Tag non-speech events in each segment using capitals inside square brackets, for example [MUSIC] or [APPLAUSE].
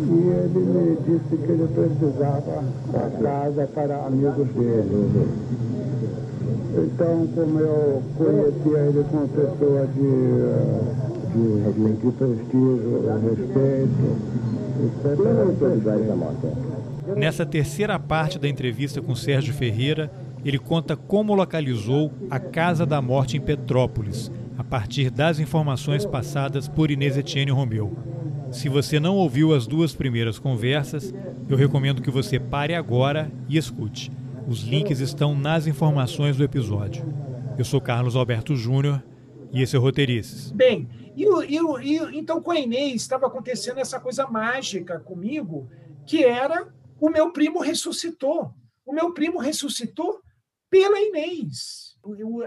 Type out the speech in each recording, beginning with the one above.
E ele me disse que ele precisava da casa para amigos dele. Então, como eu conhecia ele como pessoa de, de, de, de prestígio, respeito, etc. Nessa terceira parte da entrevista com Sérgio Ferreira, ele conta como localizou a Casa da Morte em Petrópolis, a partir das informações passadas por Inês Etienne Romeu. Se você não ouviu as duas primeiras conversas, eu recomendo que você pare agora e escute. Os links estão nas informações do episódio. Eu sou Carlos Alberto Júnior e esse é o Roteirices. Bem, e, e, e, então com a Inês estava acontecendo essa coisa mágica comigo, que era o meu primo ressuscitou. O meu primo ressuscitou pela Inês.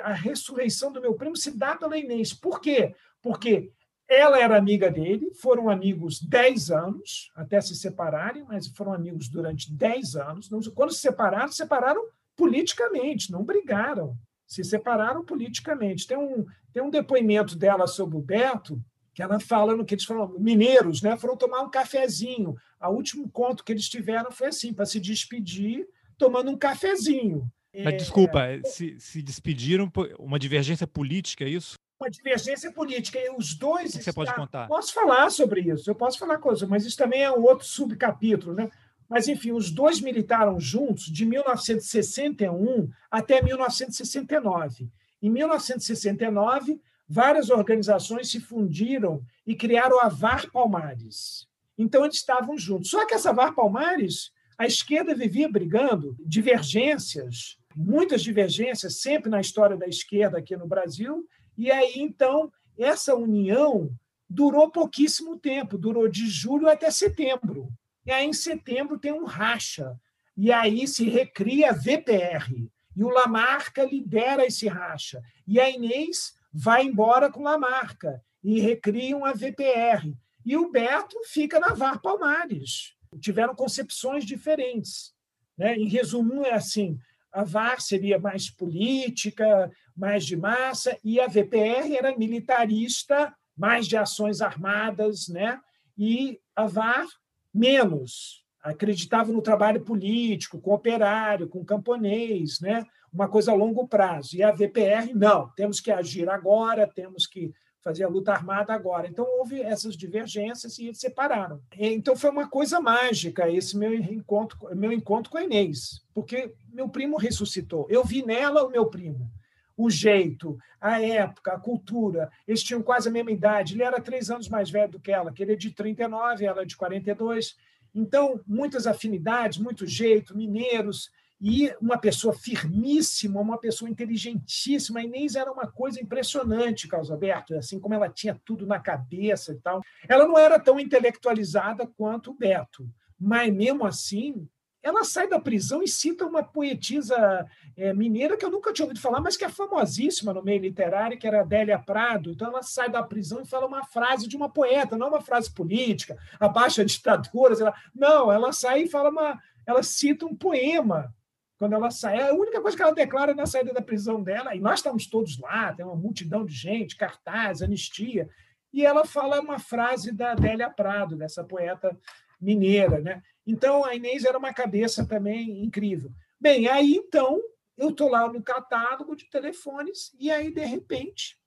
A ressurreição do meu primo se dá pela Inês. Por quê? Porque ela era amiga dele, foram amigos 10 anos, até se separarem, mas foram amigos durante 10 anos. Quando se separaram, se separaram politicamente, não brigaram. Se separaram politicamente. Tem um, tem um depoimento dela sobre o Beto, que ela fala no que eles falam, mineiros, né? Foram tomar um cafezinho. O último conto que eles tiveram foi assim, para se despedir, tomando um cafezinho. Mas, desculpa, é, se, se despediram por uma divergência política, é isso? uma divergência política. E os dois. Você pode contar? Posso falar sobre isso, eu posso falar coisa, mas isso também é um outro subcapítulo, né? Mas, enfim, os dois militaram juntos de 1961 até 1969. Em 1969, várias organizações se fundiram e criaram a VAR Palmares. Então, eles estavam juntos. Só que essa VAR Palmares, a esquerda vivia brigando, divergências, muitas divergências, sempre na história da esquerda aqui no Brasil, e aí, então, essa união durou pouquíssimo tempo, durou de julho até setembro. E aí, em setembro, tem um racha. E aí se recria a VPR. E o Lamarca lidera esse racha. E a Inês vai embora com Lamarca e recriam a VPR. E o Beto fica na VAR Palmares. Tiveram concepções diferentes. Né? Em resumo, é assim: a VAR seria mais política, mais de massa, e a VPR era militarista, mais de ações armadas, né? e a VAR menos, acreditava no trabalho político, com operário, com camponês, né? uma coisa a longo prazo. E a VPR, não, temos que agir agora, temos que fazer a luta armada agora. Então, houve essas divergências e eles separaram. Então, foi uma coisa mágica esse meu encontro, meu encontro com a Inês, porque meu primo ressuscitou. Eu vi nela o meu primo. O jeito, a época, a cultura. Eles tinham quase a mesma idade. Ele era três anos mais velho do que ela, que ele é de 39, ela é de 42. Então, muitas afinidades, muito jeito, mineiros, e uma pessoa firmíssima, uma pessoa inteligentíssima. A Inês era uma coisa impressionante, Carlos Alberto, assim como ela tinha tudo na cabeça e tal. Ela não era tão intelectualizada quanto o Beto, mas mesmo assim, ela sai da prisão e cita uma poetisa é, mineira que eu nunca tinha ouvido falar, mas que é famosíssima no meio literário, que era Adélia Prado. Então, ela sai da prisão e fala uma frase de uma poeta, não uma frase política, abaixa a ditadura. Não, ela sai e fala uma. Ela cita um poema quando ela sai. É a única coisa que ela declara na saída da prisão dela, e nós estamos todos lá, tem uma multidão de gente, cartaz, anistia, e ela fala uma frase da Adélia Prado, dessa poeta mineira. Né? Então, a Inês era uma cabeça também incrível. Bem, aí então, eu estou lá no catálogo de telefones, e aí, de repente,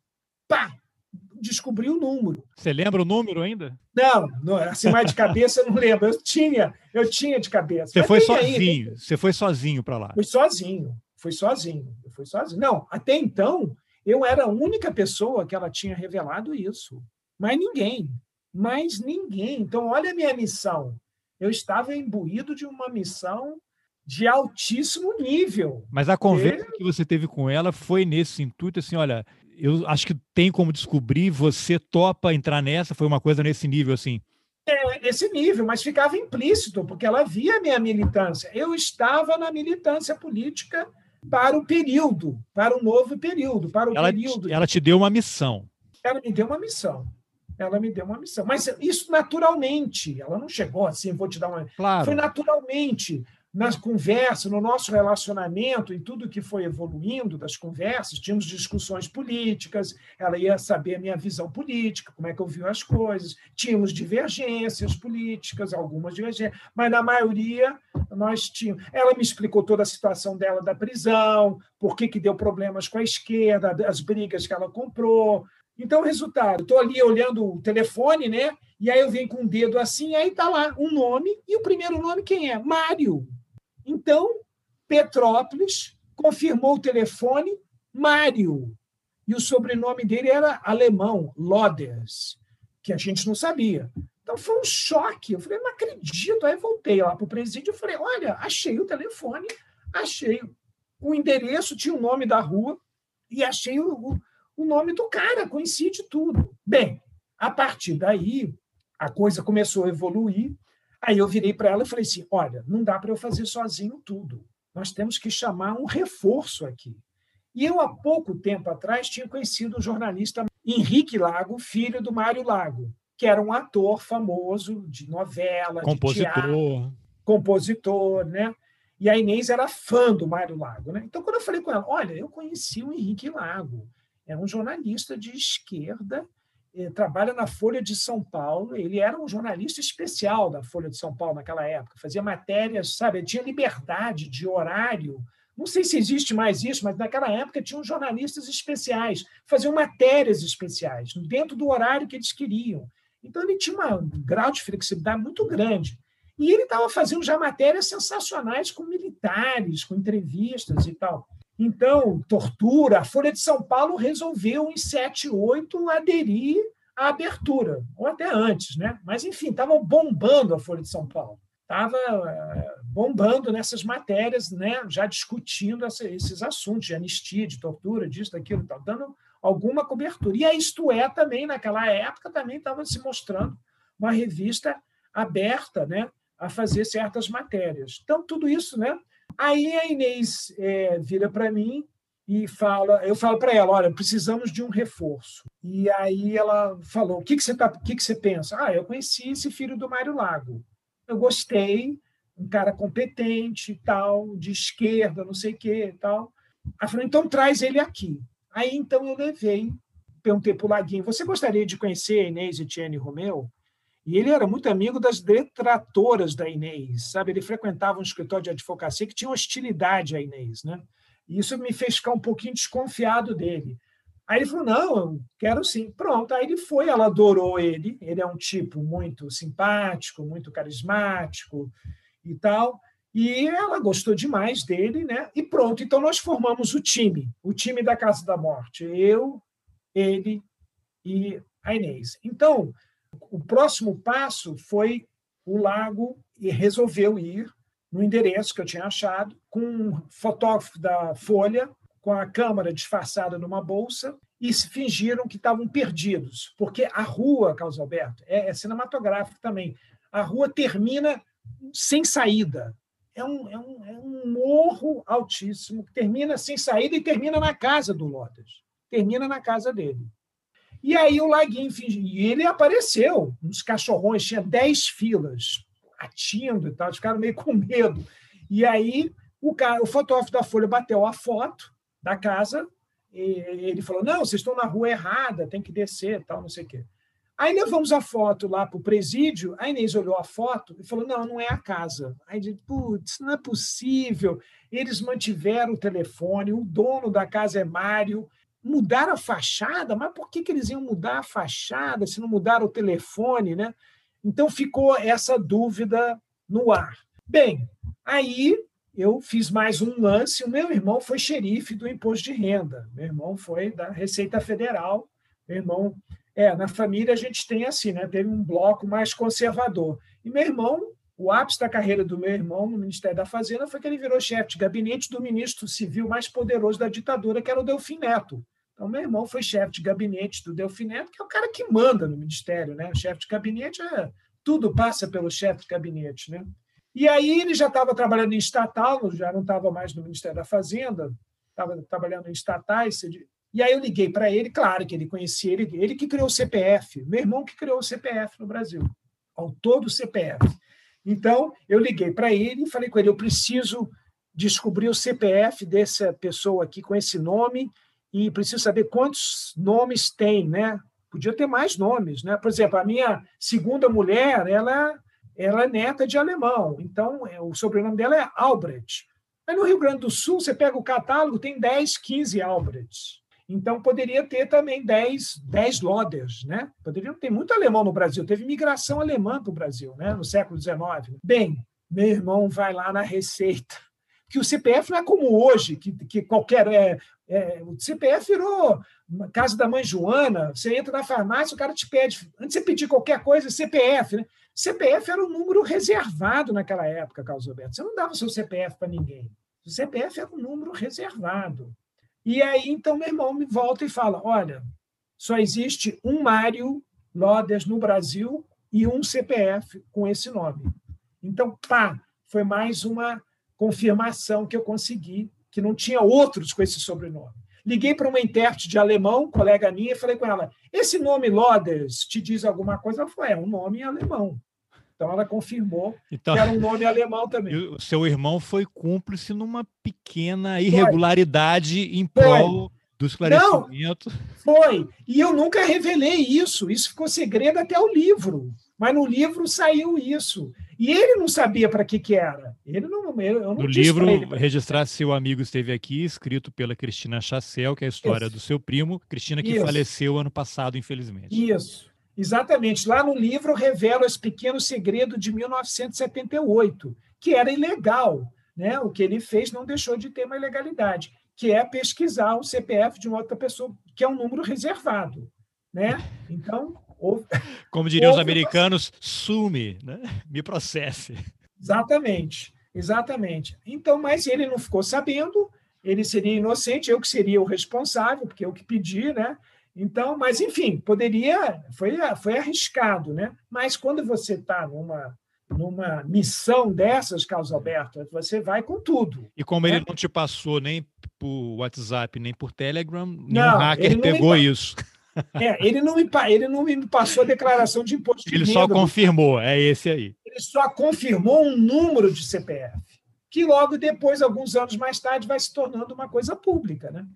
pá, descobri o número. Você lembra o número ainda? Não, não assim mais de cabeça eu não lembro. Eu tinha, eu tinha de cabeça. Você Mas foi sozinho, aí, você foi sozinho para lá. Fui sozinho, fui sozinho, eu fui sozinho. Não, até então eu era a única pessoa que ela tinha revelado isso. Mas ninguém, mais ninguém. Então olha a minha missão. Eu estava imbuído de uma missão de altíssimo nível. Mas a conversa que você teve com ela foi nesse intuito, assim, olha, eu acho que tem como descobrir, você topa entrar nessa? Foi uma coisa nesse nível, assim? É, esse nível, mas ficava implícito, porque ela via a minha militância. Eu estava na militância política para o período, para o novo período, para o ela, período. Ela te deu uma missão. Ela me deu uma missão. Ela me deu uma missão. Mas isso naturalmente. Ela não chegou assim, vou te dar uma. Claro. Foi naturalmente. Nas conversas, no nosso relacionamento, em tudo que foi evoluindo das conversas, tínhamos discussões políticas, ela ia saber a minha visão política, como é que eu vi as coisas, tínhamos divergências políticas, algumas divergências, mas na maioria nós tínhamos. Ela me explicou toda a situação dela da prisão, por que, que deu problemas com a esquerda, as brigas que ela comprou, então, resultado, estou ali olhando o telefone, né? E aí eu venho com o um dedo assim, aí está lá um nome, e o primeiro nome quem é? Mário. Então, Petrópolis confirmou o telefone Mário. E o sobrenome dele era alemão, Loders, que a gente não sabia. Então foi um choque. Eu falei, não acredito. Aí voltei lá para o presídio e falei: olha, achei o telefone, achei o endereço, tinha o nome da rua e achei o, o nome do cara, coincide tudo. Bem, a partir daí, a coisa começou a evoluir Aí eu virei para ela e falei assim: olha, não dá para eu fazer sozinho tudo. Nós temos que chamar um reforço aqui. E eu, há pouco tempo atrás, tinha conhecido o jornalista Henrique Lago, filho do Mário Lago, que era um ator famoso de novela, compositor. de teatro, compositor, né? E a Inês era fã do Mário Lago, né? Então, quando eu falei com ela, olha, eu conheci o Henrique Lago, é um jornalista de esquerda trabalha na Folha de São Paulo. Ele era um jornalista especial da Folha de São Paulo naquela época, fazia matérias, sabe? Tinha liberdade de horário. Não sei se existe mais isso, mas naquela época tinham jornalistas especiais, faziam matérias especiais, dentro do horário que eles queriam. Então ele tinha um grau de flexibilidade muito grande. E ele estava fazendo já matérias sensacionais com militares, com entrevistas e tal. Então, tortura, a Folha de São Paulo resolveu em 78 aderir à abertura, ou até antes, né? Mas, enfim, estava bombando a Folha de São Paulo. Estava eh, bombando nessas matérias, né? já discutindo esses assuntos de anistia, de tortura, disso, daquilo, tal, dando alguma cobertura. E a Isto É também, naquela época, também estava se mostrando uma revista aberta né? a fazer certas matérias. Então, tudo isso né? Aí a Inês é, vira para mim e fala, eu falo para ela, olha, precisamos de um reforço. E aí ela falou, o que, que você tá, o que, que você pensa? Ah, eu conheci esse filho do Mário Lago. Eu gostei, um cara competente, tal, de esquerda, não sei o quê, tal. Ela falou, então traz ele aqui. Aí então eu levei, perguntei para o Laguinho, você gostaria de conhecer a Inês Etienne Romeu? E ele era muito amigo das detratoras da Inês, sabe? Ele frequentava um escritório de advocacia que tinha hostilidade à Inês, né? E isso me fez ficar um pouquinho desconfiado dele. Aí ele falou: não, eu quero sim. Pronto. Aí ele foi, ela adorou ele. Ele é um tipo muito simpático, muito carismático e tal. E ela gostou demais dele, né? E pronto. Então nós formamos o time, o time da Casa da Morte. Eu, ele e a Inês. Então, o próximo passo foi o Lago e resolveu ir no endereço que eu tinha achado, com um fotógrafo da Folha, com a câmera disfarçada numa bolsa, e se fingiram que estavam perdidos, porque a rua, Carlos Alberto, é, é cinematográfico também. A rua termina sem saída. É um, é, um, é um morro altíssimo, que termina sem saída e termina na casa do Lotas. Termina na casa dele. E aí o Laguinho e ele apareceu, uns cachorrões, tinha dez filas, atindo e tal, ficaram meio com medo. E aí o, cara, o fotógrafo da Folha bateu a foto da casa, e ele falou: não, vocês estão na rua errada, tem que descer, tal, não sei o quê. Aí levamos a foto lá para o presídio, a Inês olhou a foto e falou: não, não é a casa. Aí disse: putz, não é possível. Eles mantiveram o telefone, o dono da casa é Mário, mudar a fachada, mas por que, que eles iam mudar a fachada se não mudaram o telefone, né? Então ficou essa dúvida no ar. Bem, aí eu fiz mais um lance. O meu irmão foi xerife do imposto de renda. Meu irmão foi da Receita Federal. Meu irmão, é, na família a gente tem assim, né? Teve um bloco mais conservador. E meu irmão, o ápice da carreira do meu irmão no Ministério da Fazenda foi que ele virou chefe de gabinete do ministro civil mais poderoso da ditadura, que era o Delfim Neto. Então, meu irmão foi chefe de gabinete do Delfineto, que é o cara que manda no ministério, né? O chefe de gabinete é tudo passa pelo chefe de gabinete, né? E aí ele já estava trabalhando em estatal, já não estava mais no Ministério da Fazenda, estava trabalhando em estatais. E aí eu liguei para ele, claro que ele conhecia ele, ele que criou o CPF, meu irmão que criou o CPF no Brasil, autor do CPF. Então, eu liguei para ele e falei com ele: eu preciso descobrir o CPF dessa pessoa aqui com esse nome e preciso saber quantos nomes tem, né? Podia ter mais nomes, né? Por exemplo, a minha segunda mulher, ela, ela é neta de alemão, então é, o sobrenome dela é Albrecht. Mas no Rio Grande do Sul, você pega o catálogo, tem 10, 15 Albrechts. Então, poderia ter também 10, 10 Loders, né? Poderia ter muito alemão no Brasil. Teve migração alemã para o Brasil, né? no século XIX. Bem, meu irmão vai lá na Receita, que o CPF não é como hoje, que, que qualquer. É, é, o CPF virou casa da mãe Joana, você entra na farmácia, o cara te pede, antes de você pedir qualquer coisa, CPF. Né? CPF era um número reservado naquela época, Carlos Alberto. Você não dava o seu CPF para ninguém. O CPF era um número reservado. E aí, então, meu irmão me volta e fala: olha, só existe um Mário Lodes no Brasil e um CPF com esse nome. Então, pá, foi mais uma confirmação que eu consegui que não tinha outros com esse sobrenome. Liguei para uma intérprete de alemão, colega minha, e falei com ela: esse nome Loders te diz alguma coisa? Ela falou: é um nome em alemão. Então ela confirmou então, que era um nome alemão também. [LAUGHS] O seu irmão foi cúmplice numa pequena irregularidade foi. em prol do esclarecimento. Não, foi. E eu nunca revelei isso. Isso ficou segredo até o livro. Mas no livro saiu isso. E ele não sabia para que, que era. Ele não, eu não no livro, registrar seu amigo esteve aqui, escrito pela Cristina Chassel, que é a história isso. do seu primo, Cristina, que isso. faleceu ano passado, infelizmente. Isso. Exatamente. Lá no livro revela esse pequeno segredo de 1978, que era ilegal. Né? O que ele fez não deixou de ter uma ilegalidade, que é pesquisar o CPF de uma outra pessoa, que é um número reservado. Né? Então. Como diriam os americanos, sume, né? [LAUGHS] me processe. Exatamente, exatamente. Então, mas ele não ficou sabendo, ele seria inocente, eu que seria o responsável, porque eu que pedi, né? Então, mas enfim, poderia, foi, foi arriscado, né? Mas quando você está numa numa missão dessas, Carlos Alberto, você vai com tudo. E como né? ele não te passou nem por WhatsApp, nem por Telegram, nenhum hacker pegou isso. [LAUGHS] É, ele não, me, ele não me passou a declaração de imposto de Ele só confirmou, é esse aí. Ele só confirmou um número de CPF, que logo depois, alguns anos mais tarde, vai se tornando uma coisa pública, né?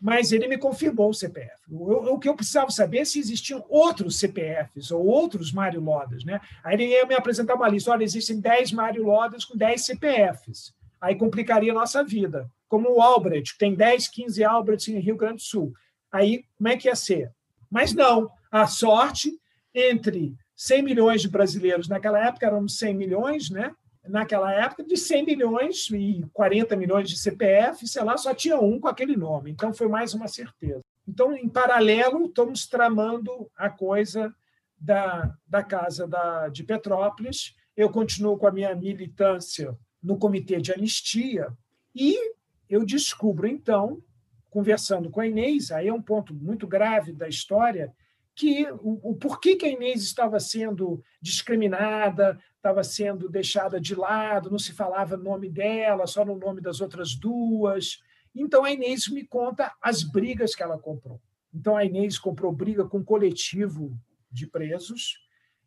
mas ele me confirmou o CPF. O, o que eu precisava saber é se existiam outros CPFs ou outros Mário Lodas. Né? Aí ele ia me apresentar uma lista: olha, existem 10 Mário Lodas com 10 CPFs. Aí complicaria a nossa vida. Como o Albrecht, tem 10, 15 Albrechts em Rio Grande do Sul. Aí, como é que ia ser? Mas não, a sorte entre 100 milhões de brasileiros, naquela época eram 100 milhões, né? naquela época, de 100 milhões e 40 milhões de CPF, sei lá, só tinha um com aquele nome. Então, foi mais uma certeza. Então, em paralelo, estamos tramando a coisa da, da Casa da, de Petrópolis. Eu continuo com a minha militância no Comitê de Anistia e eu descubro, então, conversando com a Inês, aí é um ponto muito grave da história, que o, o porquê que a Inês estava sendo discriminada, estava sendo deixada de lado, não se falava o nome dela, só no nome das outras duas. Então a Inês me conta as brigas que ela comprou. Então a Inês comprou briga com um coletivo de presos.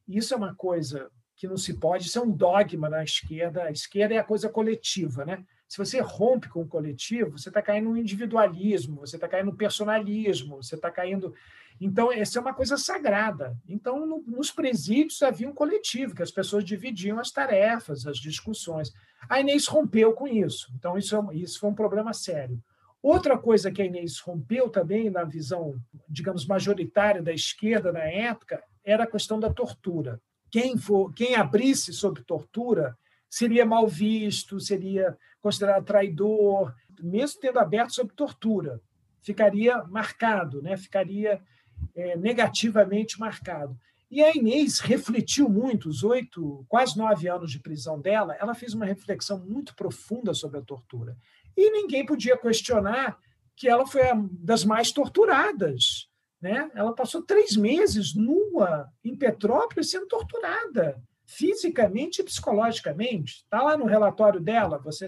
Isso é uma coisa que não se pode, isso é um dogma na esquerda. A esquerda é a coisa coletiva, né? Se você rompe com o coletivo, você está caindo no individualismo, você está caindo no personalismo, você está caindo. Então, essa é uma coisa sagrada. Então, no, nos presídios havia um coletivo, que as pessoas dividiam as tarefas, as discussões. A Inês rompeu com isso. Então, isso, é, isso foi um problema sério. Outra coisa que a Inês rompeu também, na visão, digamos, majoritária da esquerda na época, era a questão da tortura. Quem, for, quem abrisse sobre tortura seria mal visto, seria considerado traidor, mesmo tendo aberto sobre tortura, ficaria marcado, né? ficaria é, negativamente marcado. E a Inês refletiu muito, os oito, quase nove anos de prisão dela, ela fez uma reflexão muito profunda sobre a tortura. E ninguém podia questionar que ela foi das mais torturadas. Né? Ela passou três meses nua em Petrópolis sendo torturada fisicamente e psicologicamente. Está lá no relatório dela, você,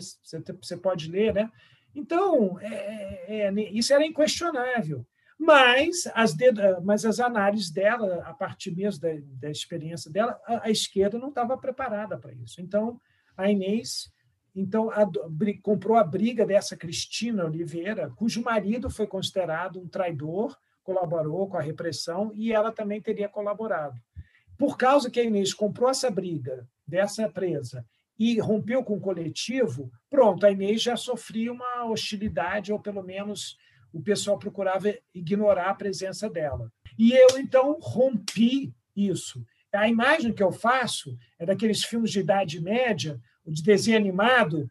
você pode ler, né? Então, é, é, é, isso era inquestionável. Mas as, mas as análises dela, a partir mesmo da, da experiência dela, a, a esquerda não estava preparada para isso. Então, a Inês então, a, comprou a briga dessa Cristina Oliveira, cujo marido foi considerado um traidor, colaborou com a repressão e ela também teria colaborado. Por causa que a Inês comprou essa briga dessa presa e rompeu com o coletivo, pronto, a Inês já sofria uma hostilidade, ou pelo menos o pessoal procurava ignorar a presença dela. E eu, então, rompi isso. A imagem que eu faço é daqueles filmes de Idade Média, de desenho animado,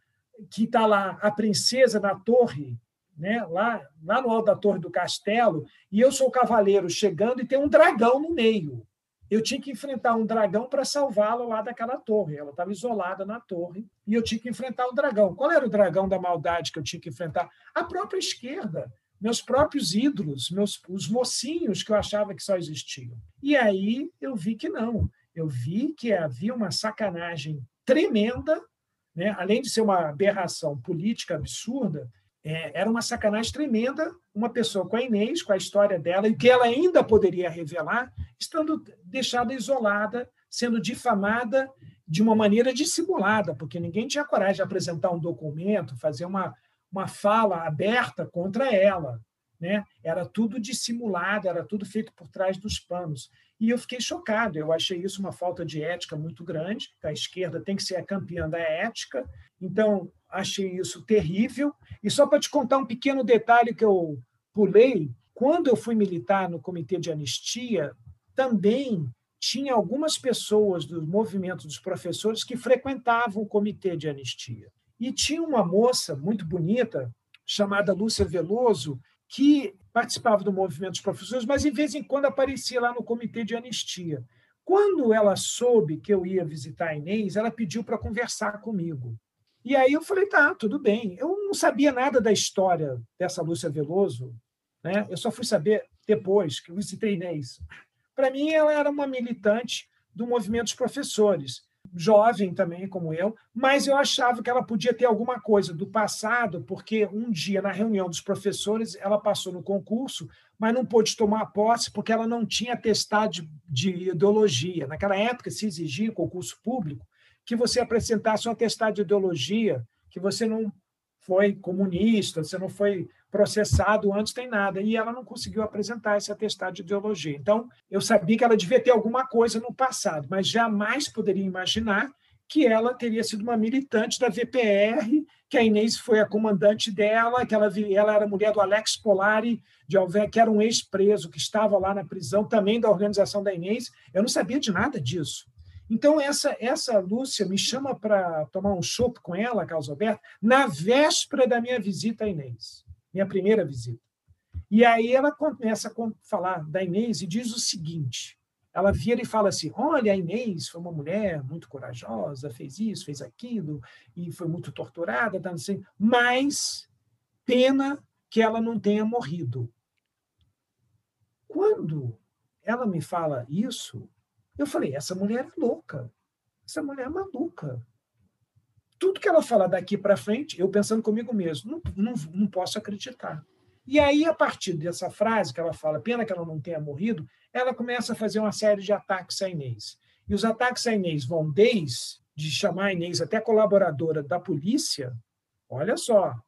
que está lá a princesa na torre, né? lá, lá no alto da torre do castelo, e eu sou o cavaleiro chegando e tem um dragão no meio. Eu tinha que enfrentar um dragão para salvá-la lá daquela torre. Ela estava isolada na torre e eu tinha que enfrentar o dragão. Qual era o dragão da maldade que eu tinha que enfrentar? A própria esquerda meus próprios ídolos, meus, os mocinhos que eu achava que só existiam. E aí eu vi que não. Eu vi que havia uma sacanagem tremenda, né? além de ser uma aberração política absurda, é, era uma sacanagem tremenda uma pessoa com a Inês, com a história dela, e que ela ainda poderia revelar, estando deixada isolada, sendo difamada de uma maneira dissimulada, porque ninguém tinha coragem de apresentar um documento, fazer uma, uma fala aberta contra ela. Né? Era tudo dissimulado, era tudo feito por trás dos panos. E eu fiquei chocado, eu achei isso uma falta de ética muito grande. A esquerda tem que ser a campeã da ética, então achei isso terrível. E só para te contar um pequeno detalhe que eu pulei, quando eu fui militar no Comitê de Anistia, também tinha algumas pessoas do movimento dos professores que frequentavam o Comitê de Anistia. E tinha uma moça muito bonita, chamada Lúcia Veloso, que participava do movimento dos professores, mas de vez em quando aparecia lá no comitê de anistia. Quando ela soube que eu ia visitar a Inês, ela pediu para conversar comigo. E aí eu falei, tá, tudo bem. Eu não sabia nada da história dessa Lúcia Veloso, né? Eu só fui saber depois que eu visitei Inês. Para mim, ela era uma militante do movimento dos professores jovem também, como eu, mas eu achava que ela podia ter alguma coisa do passado, porque um dia, na reunião dos professores, ela passou no concurso, mas não pôde tomar posse porque ela não tinha atestado de, de ideologia. Naquela época, se exigia, concurso público, que você apresentasse um atestado de ideologia, que você não foi comunista, você não foi processado antes, tem nada. E ela não conseguiu apresentar esse atestado de ideologia. Então, eu sabia que ela devia ter alguma coisa no passado, mas jamais poderia imaginar que ela teria sido uma militante da VPR, que a Inês foi a comandante dela, que ela, ela era mulher do Alex Polari de Alvé, que era um ex-preso que estava lá na prisão, também da organização da Inês. Eu não sabia de nada disso. Então, essa, essa Lúcia me chama para tomar um chopp com ela, Carlos Alberto, na véspera da minha visita à Inês minha primeira visita. E aí ela começa a falar da Inês e diz o seguinte: ela vira e fala assim: olha, a Inês foi uma mulher muito corajosa, fez isso, fez aquilo, e foi muito torturada, tá assim, mas pena que ela não tenha morrido. Quando ela me fala isso, eu falei: essa mulher é louca, essa mulher é maluca tudo que ela fala daqui para frente, eu pensando comigo mesmo, não, não, não posso acreditar. E aí, a partir dessa frase que ela fala, pena que ela não tenha morrido, ela começa a fazer uma série de ataques a Inês. E os ataques a Inês vão desde de chamar a Inês até colaboradora da polícia, olha só,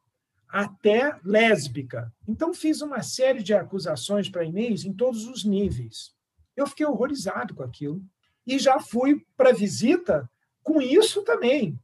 até lésbica. Então, fiz uma série de acusações para Inês em todos os níveis. Eu fiquei horrorizado com aquilo. E já fui para visita com isso também.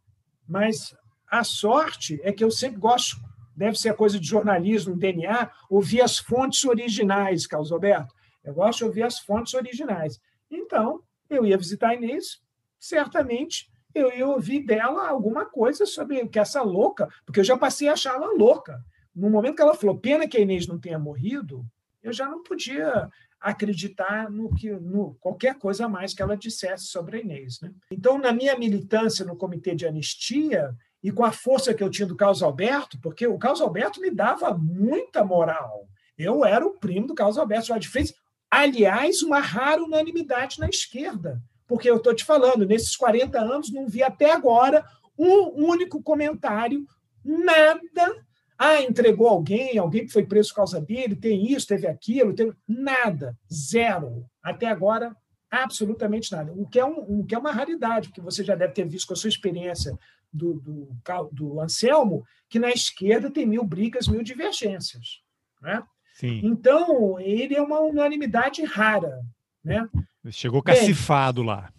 Mas a sorte é que eu sempre gosto, deve ser coisa de jornalismo, DNA, ouvir as fontes originais, Carlos Alberto. Eu gosto de ouvir as fontes originais. Então, eu ia visitar a Inês, certamente eu ia ouvir dela alguma coisa sobre que essa louca, porque eu já passei a achá-la louca. No momento que ela falou, pena que a Inês não tenha morrido, eu já não podia acreditar no que no qualquer coisa mais que ela dissesse sobre a Inês. Né? Então, na minha militância no Comitê de Anistia, e com a força que eu tinha do Carlos Alberto, porque o Carlos Alberto me dava muita moral. Eu era o primo do Carlos Alberto de Freitas. Aliás, uma rara unanimidade na esquerda. Porque eu estou te falando, nesses 40 anos, não vi até agora um único comentário, nada Ah, entregou alguém, alguém que foi preso por causa dele, tem isso, teve aquilo, teve... nada, zero. Até agora, absolutamente nada. O que, é um, o que é uma raridade, porque você já deve ter visto com a sua experiência do, do, do Anselmo, que na esquerda tem mil brigas, mil divergências. Né? Sim. Então, ele é uma unanimidade rara. Né? Chegou cacifado Bem, lá.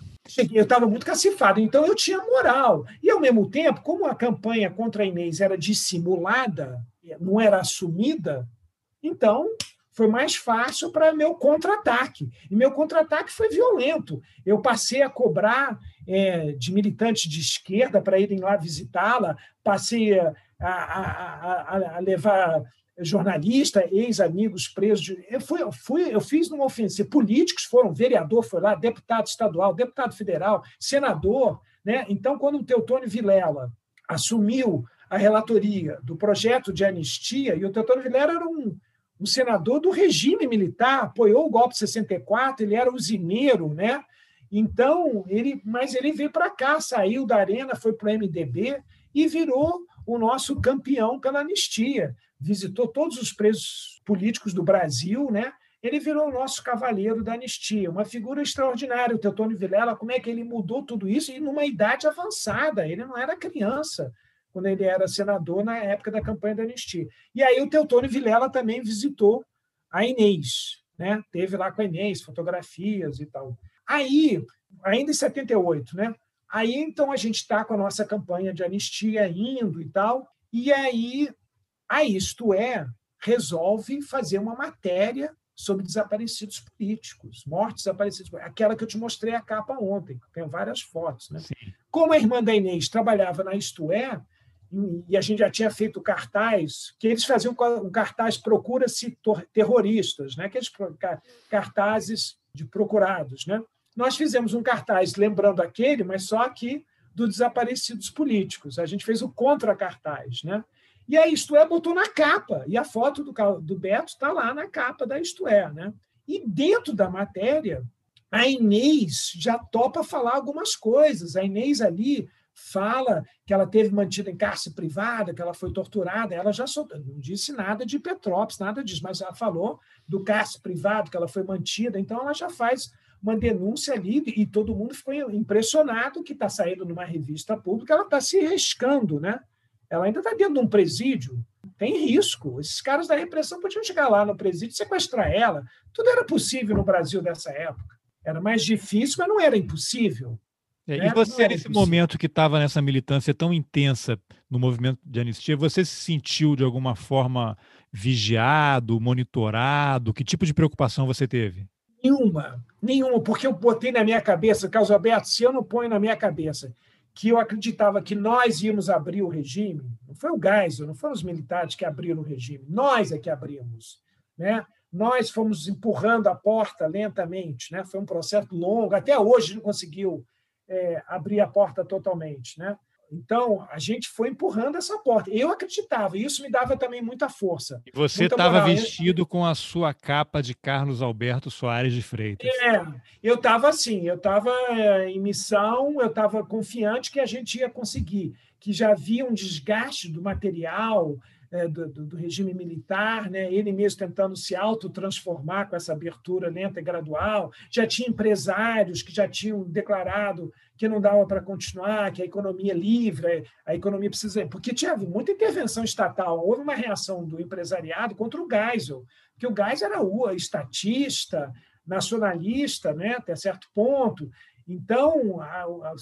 Eu estava muito cacifado, então eu tinha moral. E, ao mesmo tempo, como a campanha contra a Inês era dissimulada, não era assumida, então foi mais fácil para meu contra-ataque. E meu contra-ataque foi violento. Eu passei a cobrar é, de militantes de esquerda para irem lá visitá-la, passei a, a, a, a levar jornalista, ex-amigos presos. De... Eu, fui, eu, fui, eu fiz numa ofensiva. Políticos foram, vereador foi lá, deputado estadual, deputado federal, senador. Né? Então, quando o Teutônio Vilela assumiu a relatoria do projeto de anistia, e o Teutônio Vilela era um, um senador do regime militar, apoiou o golpe de 64, ele era usineiro, né? Então, ele, mas ele veio para cá, saiu da arena, foi para o MDB e virou o nosso campeão pela anistia visitou todos os presos políticos do Brasil, né? Ele virou o nosso cavaleiro da anistia, uma figura extraordinária. O Teotônio Vilela, como é que ele mudou tudo isso? E numa idade avançada, ele não era criança quando ele era senador na época da campanha da anistia. E aí o Teotônio Vilela também visitou a Inês, né? Teve lá com a Inês fotografias e tal. Aí, ainda em 78, né? Aí então a gente está com a nossa campanha de anistia indo e tal, e aí a Isto É resolve fazer uma matéria sobre desaparecidos políticos, mortes desaparecidos, aquela que eu te mostrei a capa ontem, tem várias fotos. Né? Como a irmã da Inês trabalhava na Isto É, e a gente já tinha feito cartaz, que eles faziam um cartaz procura-se terroristas, né? aqueles cartazes de procurados. Né? Nós fizemos um cartaz lembrando aquele, mas só aqui do desaparecidos políticos. A gente fez o contra-cartaz. Né? E a Isto É botou na capa, e a foto do, do Beto está lá na capa da Isto É. Né? E dentro da matéria, a Inês já topa falar algumas coisas. A Inês ali fala que ela teve mantida em cárcere privada, que ela foi torturada. Ela já não disse nada de Petrópolis, nada disso, mas ela falou do cárcere privado, que ela foi mantida. Então, ela já faz uma denúncia ali e todo mundo ficou impressionado que está saindo numa revista pública, ela está se riscando, né? Ela ainda está dentro de um presídio, tem risco. Esses caras da repressão podiam chegar lá no presídio e sequestrar ela. Tudo era possível no Brasil dessa época. Era mais difícil, mas não era impossível. É, né? E você, nesse impossível. momento que estava nessa militância tão intensa no movimento de anistia, você se sentiu de alguma forma vigiado, monitorado? Que tipo de preocupação você teve? Nenhuma, nenhuma, porque eu botei na minha cabeça, Carlos Alberto, se eu não ponho na minha cabeça que eu acreditava que nós íamos abrir o regime, não foi o Geisel, não foram os militares que abriram o regime, nós é que abrimos. Né? Nós fomos empurrando a porta lentamente, né? foi um processo longo, até hoje não conseguiu é, abrir a porta totalmente. Né? Então, a gente foi empurrando essa porta. Eu acreditava, e isso me dava também muita força. E você estava vestido com a sua capa de Carlos Alberto Soares de Freitas. É, eu estava assim, eu estava é, em missão, eu estava confiante que a gente ia conseguir, que já havia um desgaste do material, é, do, do, regime militar, né? ele mesmo tentando se autotransformar com essa abertura lenta e gradual. Já tinha empresários que já tinham declarado que não dava para continuar, que a economia é livre, a economia precisa. Porque tinha muita intervenção estatal, houve uma reação do empresariado contra o Geisel, que o Geisel era o estatista, nacionalista, né, até certo ponto. Então,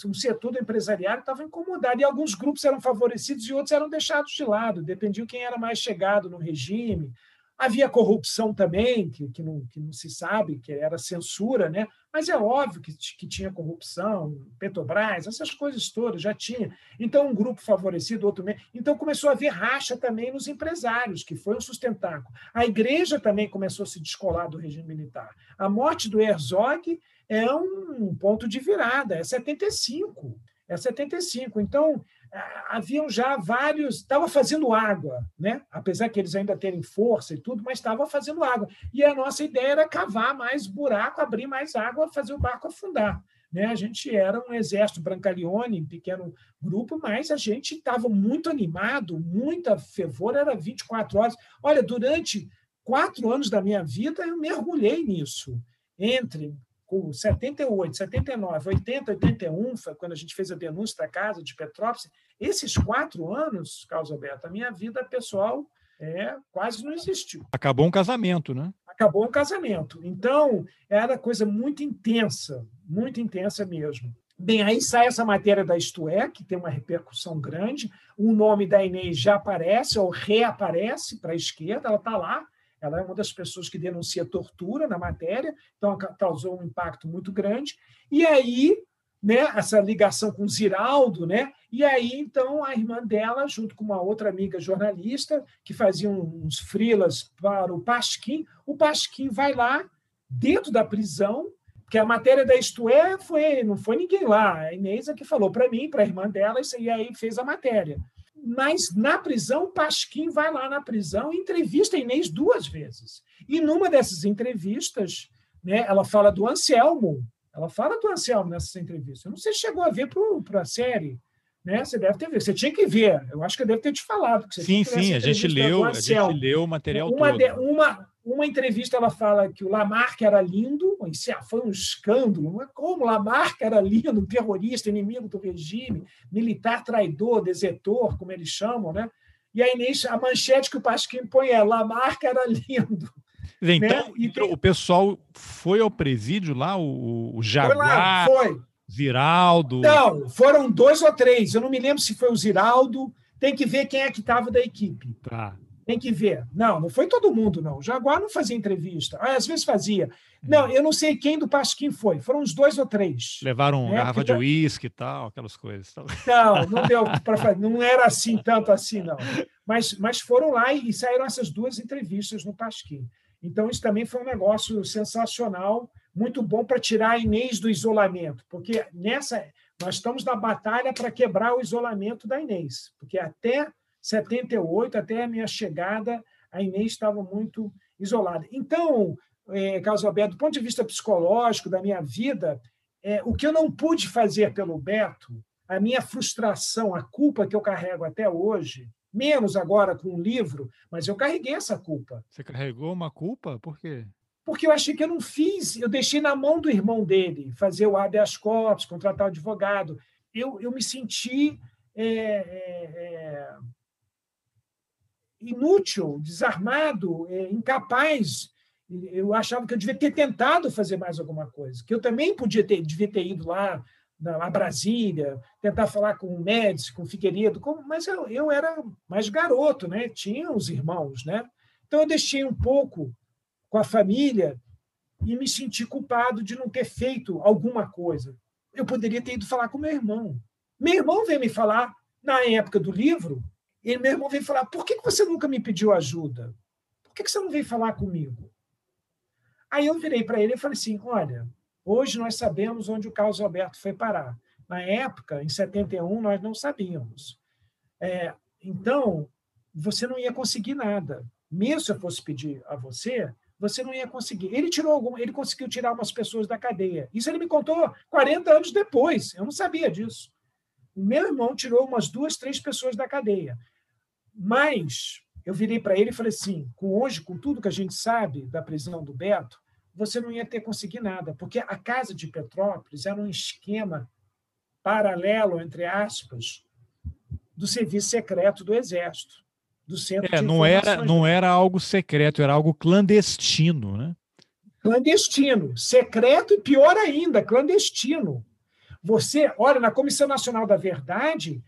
o setor do empresariado estava incomodado, e alguns grupos eram favorecidos e outros eram deixados de lado, dependia quem era mais chegado no regime. Havia corrupção também, que, que, não, que não se sabe, que era censura, né? mas é óbvio que, que tinha corrupção, Petrobras, essas coisas todas já tinha. Então, um grupo favorecido, outro menos. Então, começou a haver racha também nos empresários, que foi um sustentáculo. A igreja também começou a se descolar do regime militar. A morte do Herzog é um ponto de virada, é 75. É 75. Então, haviam já vários, estava fazendo água, né? apesar que eles ainda terem força e tudo, mas estava fazendo água. E a nossa ideia era cavar mais buraco, abrir mais água, fazer o barco afundar. Né? A gente era um exército Brancaleone, pequeno grupo, mas a gente estava muito animado, muita fervor, era 24 horas. Olha, durante quatro anos da minha vida, eu mergulhei nisso. Entre com 78, 79, 80, 81, foi quando a gente fez a denúncia da casa de Petrópolis, esses quatro anos, Carlos Alberto, a minha vida pessoal é, quase não existiu. Acabou um casamento, né? Acabou um casamento. Então, era coisa muito intensa, muito intensa mesmo. Bem, aí sai essa matéria da Isto É, que tem uma repercussão grande. O nome da Inês já aparece, ou reaparece para a esquerda, ela está lá. Ela é uma das pessoas que denuncia tortura na matéria, então causou um impacto muito grande. E aí né, essa ligação com Ziraldo, né? E aí então a irmã dela, junto com uma outra amiga jornalista que fazia uns frilas para o Pasquim, o Pasquim vai lá dentro da prisão, que a matéria da Isto É foi não foi ninguém lá, a Inês é que falou para mim, para a irmã dela, e aí fez a matéria. Mas na prisão, Pasquim vai lá na prisão e entrevista a Inês duas vezes. E numa dessas entrevistas, né, ela fala do Anselmo, ela fala do Anselmo nessa entrevista. Eu não sei se chegou a ver para a série. Né? Você deve ter visto. Você tinha que ver. Eu acho que eu devo ter te falado. sim, sim, a gente leu, a gente leu o material uma todo. De, uma, uma entrevista ela fala que o Lamarck era lindo, isso foi um escândalo. Como Lamarck era lindo, terrorista, inimigo do regime, militar traidor, desertor, como eles chamam, né? E a Inês, a manchete que o Pasquim põe é Lamarck era lindo. Então, né? tem... o pessoal foi ao presídio lá, o, o Jaguar, foi, lá, foi. Ziraldo. Não, foram dois ou três. Eu não me lembro se foi o Ziraldo. Tem que ver quem é que estava da equipe. Tá. Tem que ver. Não, não foi todo mundo, não. O Jaguar não fazia entrevista. Ah, às vezes fazia. Não, hum. eu não sei quem do Pasquim foi. Foram uns dois ou três. Levaram né? garrafa de tá uísque e tal, aquelas coisas. [LAUGHS] Não, não deu para fazer. Não era assim, tanto assim, não. Mas, mas foram lá e saíram essas duas entrevistas no Pasquim. Então, isso também foi um negócio sensacional, muito bom para tirar a Inês do isolamento, porque nessa nós estamos na batalha para quebrar o isolamento da Inês, porque até 78, até a minha chegada, a Inês estava muito isolada. Então, é, Carlos Alberto, do ponto de vista psicológico da minha vida, é, o que eu não pude fazer pelo Beto, a minha frustração, a culpa que eu carrego até hoje, menos agora com o livro, mas eu carreguei essa culpa. Você carregou uma culpa? Por quê? Porque eu achei que eu não fiz, eu deixei na mão do irmão dele fazer o habeas corpus, contratar o advogado. Eu, eu me senti é, é, é, inútil, desarmado, é, incapaz. Eu achava que eu devia ter tentado fazer mais alguma coisa, que eu também podia ter, devia ter ido lá a Brasília, tentar falar com o Médici, com o Figueiredo, mas eu, eu era mais garoto, né? tinha os irmãos. Né? Então, eu deixei um pouco com a família e me senti culpado de não ter feito alguma coisa. Eu poderia ter ido falar com meu irmão. Meu irmão veio me falar, na época do livro, e meu irmão veio falar: por que você nunca me pediu ajuda? Por que você não veio falar comigo? Aí eu virei para ele e falei assim: olha, Hoje nós sabemos onde o Carlos Alberto foi parar. Na época, em 71, nós não sabíamos. É, então, você não ia conseguir nada. Mesmo se eu fosse pedir a você, você não ia conseguir. Ele tirou algum, ele conseguiu tirar umas pessoas da cadeia. Isso ele me contou 40 anos depois. Eu não sabia disso. Meu irmão tirou umas duas, três pessoas da cadeia. Mas eu virei para ele e falei assim: com hoje, com tudo que a gente sabe da prisão do Beto, você não ia ter conseguido nada, porque a Casa de Petrópolis era um esquema paralelo, entre aspas, do serviço secreto do Exército, do Centro é, não era Não era algo secreto, era algo clandestino, né? Clandestino, secreto e pior ainda, clandestino. Você, olha, na Comissão Nacional da Verdade,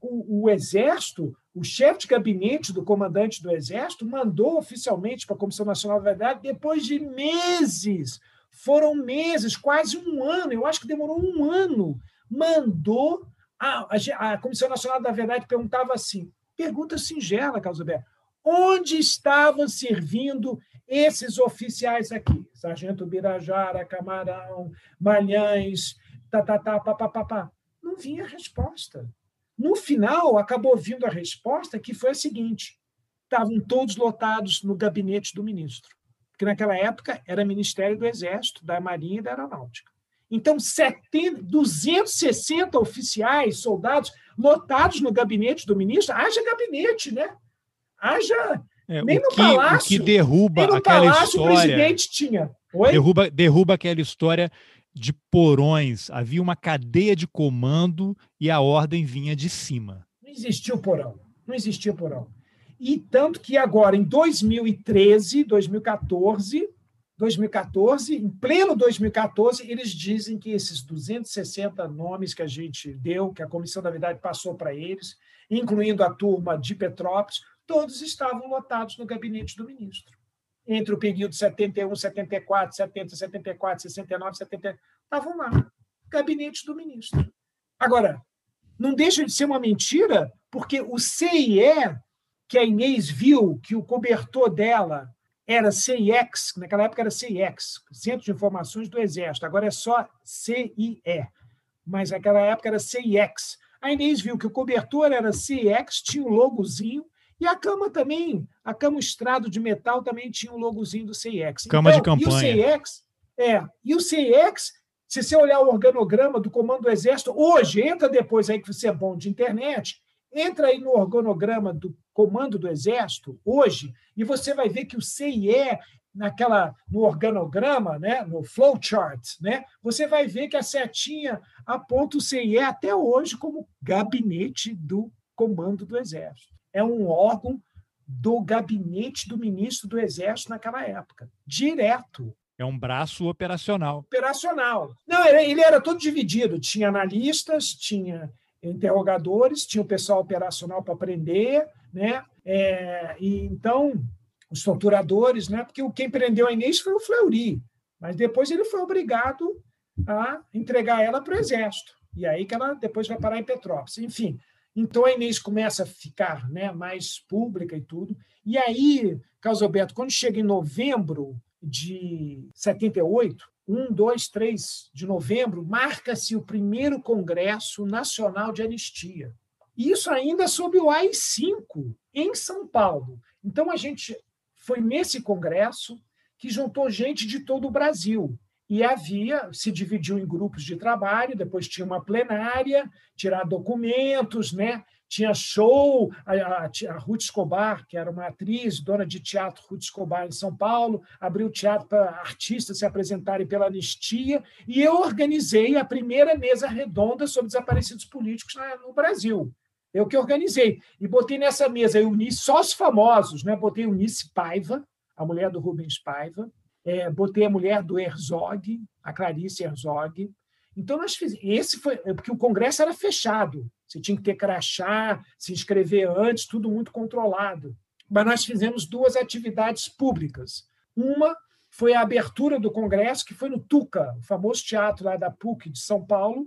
o, o Exército o chefe de gabinete do comandante do Exército mandou oficialmente para a Comissão Nacional da Verdade depois de meses. Foram meses, quase um ano, eu acho que demorou um ano. Mandou. A, a, a Comissão Nacional da Verdade perguntava assim: pergunta singela, Carlos Alberto, onde estavam servindo esses oficiais aqui? Sargento Birajara, Camarão, Malhães, tá, tá, tá, pá, pá, pá, pá. Não vinha resposta. No final, acabou vindo a resposta que foi a seguinte: estavam todos lotados no gabinete do ministro, porque naquela época era Ministério do Exército, da Marinha e da Aeronáutica. Então, 70, 260 oficiais, soldados, lotados no gabinete do ministro. Haja gabinete, né? Haja. É, nem no que, palácio. O que derruba nem no aquela palácio, história. O presidente tinha. Oi? Derruba, derruba aquela história de porões. Havia uma cadeia de comando e a ordem vinha de cima. Não existia o porão. Não existia porão. E tanto que agora, em 2013, 2014, 2014, em pleno 2014, eles dizem que esses 260 nomes que a gente deu, que a Comissão da Verdade passou para eles, incluindo a turma de Petrópolis, todos estavam lotados no gabinete do ministro. Entre o período 71, 74, 70, 74, 69, 70, estavam lá, gabinete do ministro. Agora, não deixa de ser uma mentira, porque o CIE, que a Inês viu que o cobertor dela era CIEX, naquela época era CIEX, Centro de Informações do Exército, agora é só CIE, mas naquela época era CIEX. A Inês viu que o cobertor era CIEX, tinha um logozinho, e a cama também, a cama estrado de metal também tinha o um logozinho do CIEX. Cama então, de campanha. E o CIEX, é, e o CIEX, se você olhar o organograma do Comando do Exército, hoje, entra depois aí que você é bom de internet, entra aí no organograma do Comando do Exército, hoje, e você vai ver que o CIE, naquela, no organograma, né, no flowchart, né, você vai ver que a setinha aponta o CIE até hoje como gabinete do Comando do Exército. É um órgão do gabinete do ministro do Exército naquela época, direto. É um braço operacional. Operacional. Não, ele era todo dividido. Tinha analistas, tinha interrogadores, tinha o pessoal operacional para aprender, né? É, e então os torturadores, né? Porque quem prendeu a Inês foi o Fleury, mas depois ele foi obrigado a entregar ela para o exército. E aí que ela depois vai parar em Petrópolis. Enfim, então a Inês começa a ficar, né, mais pública e tudo. E aí, Carlos Alberto, quando chega em novembro de 78, 1, 2, 3 de novembro, marca-se o primeiro Congresso Nacional de Anistia. Isso ainda sob o AI-5, em São Paulo. Então, a gente foi nesse congresso que juntou gente de todo o Brasil. E havia, se dividiu em grupos de trabalho, depois tinha uma plenária, tirar documentos, né? tinha show, a, a, a, Ruth Escobar, que era uma atriz, dona de teatro Ruth Escobar em São Paulo, abriu teatro para artistas se apresentarem pela anistia, e eu organizei a primeira mesa redonda sobre desaparecidos políticos no Brasil. Eu que organizei. E botei nessa mesa eu uni só os famosos, né? botei Unice Paiva, a mulher do Rubens Paiva, é, botei a mulher do Herzog, a Clarice Herzog, então, nós fizemos. Esse foi. É porque o Congresso era fechado. Você tinha que ter crachá, se inscrever antes, tudo muito controlado. Mas nós fizemos duas atividades públicas. Uma foi a abertura do Congresso, que foi no Tuca, o famoso teatro lá da PUC de São Paulo,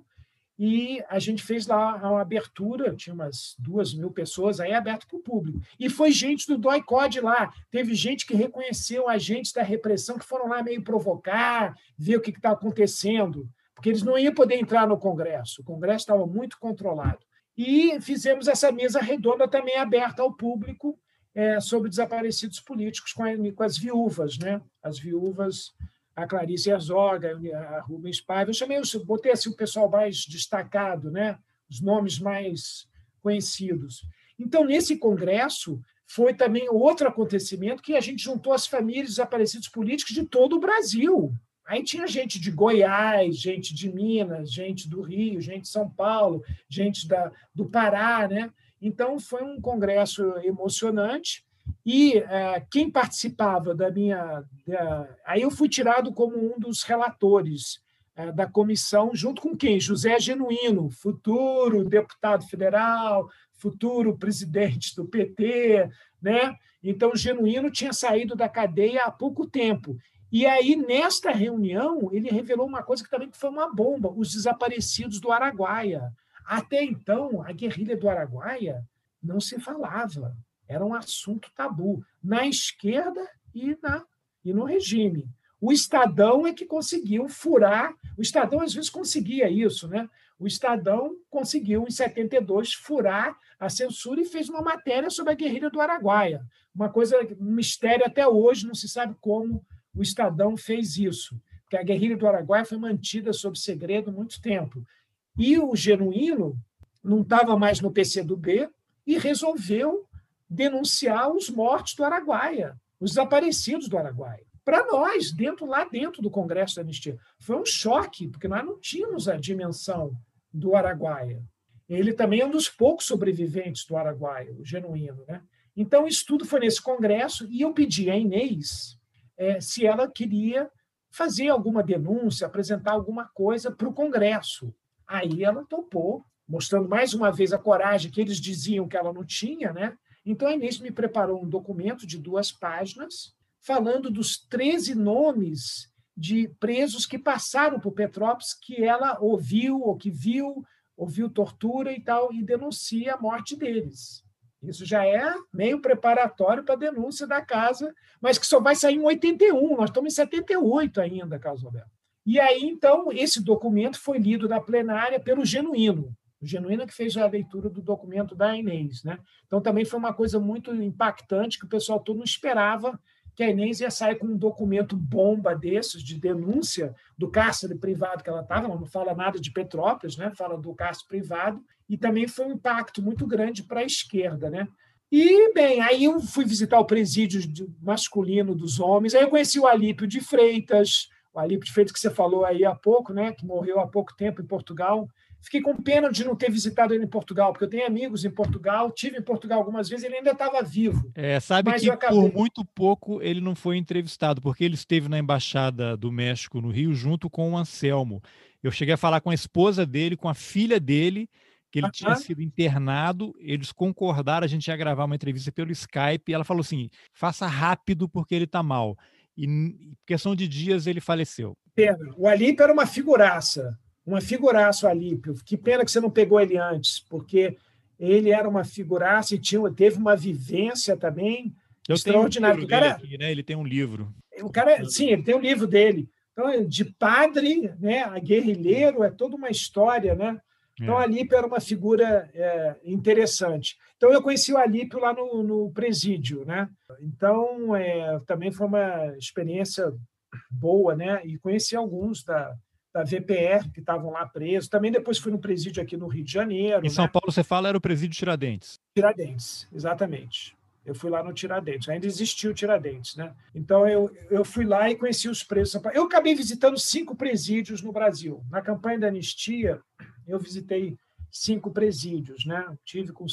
e a gente fez lá uma abertura, tinha umas duas mil pessoas, aí aberto para o público. E foi gente do DOI-CODE lá, teve gente que reconheceu agentes da repressão que foram lá meio provocar, ver o que está acontecendo porque eles não iam poder entrar no Congresso, o Congresso estava muito controlado. E fizemos essa mesa redonda também aberta ao público é, sobre desaparecidos políticos com, a, com, as viúvas, né? as viúvas, a Clarice Herzog, a Rubens Paiva. Eu chamei, eu botei assim, o pessoal mais destacado, né? os nomes mais conhecidos. Então, nesse congresso, foi também outro acontecimento que a gente juntou as famílias desaparecidos políticos de todo o Brasil. Aí tinha gente de Goiás, gente de Minas, gente do Rio, gente de São Paulo, gente da, do Pará, né? Então foi um congresso emocionante e é, quem participava da minha, da, aí eu fui tirado como um dos relatores é, da comissão, junto com quem? José Genuíno, futuro deputado federal, futuro presidente do PT, né? Então Genuíno tinha saído da cadeia há pouco tempo e aí, nesta reunião, ele revelou uma coisa que também foi uma bomba: os desaparecidos do Araguaia. Até então, a guerrilha do Araguaia não se falava, era um assunto tabu, na esquerda e, na, e no regime. O Estadão é que conseguiu furar, o Estadão às vezes conseguia isso, né? O Estadão conseguiu, em 72, furar a censura e fez uma matéria sobre a guerrilha do Araguaia. Uma coisa, um mistério até hoje, não se sabe como o Estadão fez isso. porque a guerrilha do Araguaia foi mantida sob segredo muito tempo. E o Genuíno não estava mais no PCdoB e resolveu denunciar os mortos do Araguaia, os desaparecidos do Araguaia. Para nós, dentro lá dentro do Congresso da Anistia. Foi um choque, porque nós não tínhamos a dimensão do Araguaia. Ele também é um dos poucos sobreviventes do Araguaia, o genuíno. Né? Então, isso tudo foi nesse congresso e eu pedi a Inês é, se ela queria fazer alguma denúncia, apresentar alguma coisa para o Congresso. Aí ela topou, mostrando mais uma vez a coragem que eles diziam que ela não tinha, né? Então a Inês me preparou um documento de duas páginas falando dos 13 nomes de presos que passaram por Petrópolis que ela ouviu ou que viu, ouviu tortura e tal e denuncia a morte deles. Isso já é meio preparatório para a denúncia da casa, mas que só vai sair em 81, nós estamos em 78 ainda, Carlos Roberto. E aí, então, esse documento foi lido na plenária pelo Genuíno, o Genuíno que fez a leitura do documento da Inês. Né? Então, também foi uma coisa muito impactante que o pessoal todo não esperava que a Inês ia sair com um documento bomba desses, de denúncia do cárcere privado que ela estava, não fala nada de Petrópolis, né? fala do cárcere privado, e também foi um impacto muito grande para a esquerda. Né? E, bem, aí eu fui visitar o presídio masculino dos homens, aí eu conheci o Alípio de Freitas, o Alípio de Freitas que você falou aí há pouco, né? que morreu há pouco tempo em Portugal, Fiquei com pena de não ter visitado ele em Portugal, porque eu tenho amigos em Portugal, tive em Portugal algumas vezes, ele ainda estava vivo. É, sabe que acabei... por muito pouco ele não foi entrevistado, porque ele esteve na embaixada do México no Rio junto com o Anselmo. Eu cheguei a falar com a esposa dele, com a filha dele, que ele tinha sido internado, eles concordaram, a gente ia gravar uma entrevista pelo Skype, e ela falou assim: faça rápido porque ele está mal. E em questão de dias ele faleceu. Pena. O Alipe era uma figuraça uma figuraça, o Alípio. Que pena que você não pegou ele antes, porque ele era uma figuraça e tinha, teve uma vivência também Eu extraordinária. Um cara, aqui, né? Ele tem um livro. O cara, sim, ele tem um livro dele. Então, de padre né, a guerrilheiro, é toda uma história, né? Então, é. Alípio era uma figura é, interessante. Então, eu conheci o Alípio lá no, no presídio, né? Então, é, também foi uma experiência boa, né? E conheci alguns da, da VPR, que estavam lá presos. Também depois fui no presídio aqui no Rio de Janeiro. Em São né? Paulo, você fala, era o presídio Tiradentes. Tiradentes, exatamente. Eu fui lá no Tiradentes, ainda existiu o Tiradentes, né? Então eu, eu fui lá e conheci os presos. Eu acabei visitando cinco presídios no Brasil. Na campanha da anistia, eu visitei cinco presídios, né? Tive com,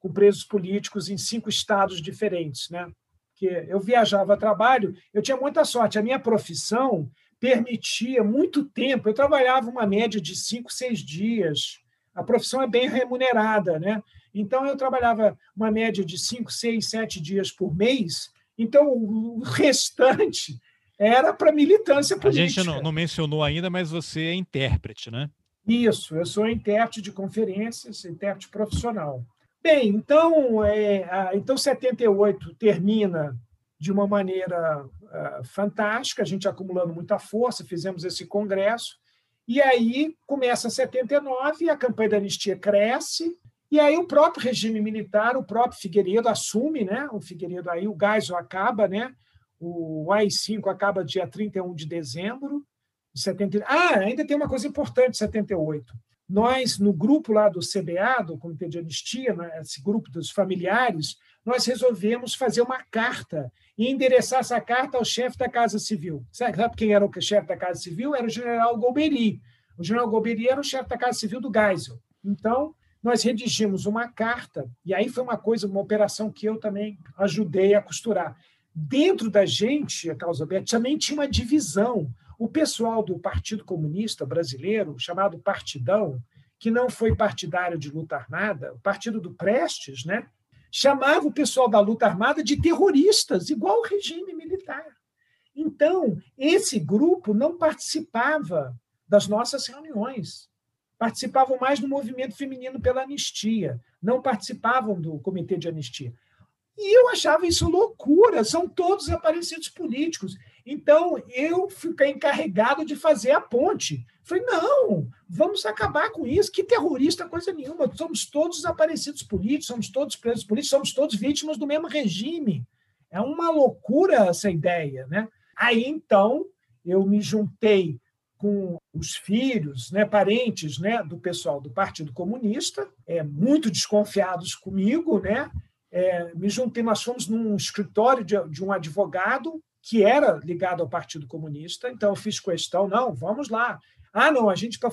com presos políticos em cinco estados diferentes, né? Que eu viajava a trabalho, eu tinha muita sorte. A minha profissão permitia muito tempo. Eu trabalhava uma média de cinco, seis dias. A profissão é bem remunerada, né? Então eu trabalhava uma média de cinco, seis, sete dias por mês. Então o restante era para militância política. A gente não, não, mencionou ainda, mas você é intérprete, né? Isso, eu sou intérprete de conferências, intérprete profissional. Bem, então, é, então 78 termina de uma maneira uh, fantástica, a gente acumulando muita força, fizemos esse congresso, e aí começa 79, a campanha da anistia cresce, e aí o próprio regime militar, o próprio Figueiredo assume, né? O Figueiredo aí, o Geisel acaba, né? O AI-5 acaba dia 31 de dezembro de 70. Ah, ainda tem uma coisa importante, 78. Nós, no grupo lá do CBA, do Comitê de Anistia, né, esse grupo dos familiares, nós resolvemos fazer uma carta e endereçar essa carta ao chefe da Casa Civil. Sabe quem era o chefe da Casa Civil? Era o general Golbery. O general Golbery era o chefe da Casa Civil do Geisel. Então, nós redigimos uma carta, e aí foi uma coisa, uma operação que eu também ajudei a costurar. Dentro da gente, a Causa Aberta, também tinha uma divisão. O pessoal do Partido Comunista Brasileiro, chamado Partidão, que não foi partidário de luta armada, o partido do Prestes, né? Chamava o pessoal da luta armada de terroristas, igual o regime militar. Então, esse grupo não participava das nossas reuniões. Participavam mais do movimento feminino pela anistia, não participavam do comitê de anistia. E eu achava isso loucura, são todos aparecidos políticos. Então, eu fiquei encarregado de fazer a ponte. Falei, não, vamos acabar com isso. Que terrorista, coisa nenhuma. Somos todos desaparecidos políticos, somos todos presos políticos, somos todos vítimas do mesmo regime. É uma loucura essa ideia. Né? Aí, então, eu me juntei com os filhos, né, parentes né, do pessoal do Partido Comunista, é, muito desconfiados comigo, né? É, me juntei, nós fomos num escritório de, de, um advogado que era ligado ao Partido Comunista, então eu fiz questão, não, vamos lá. Ah, não, a gente, para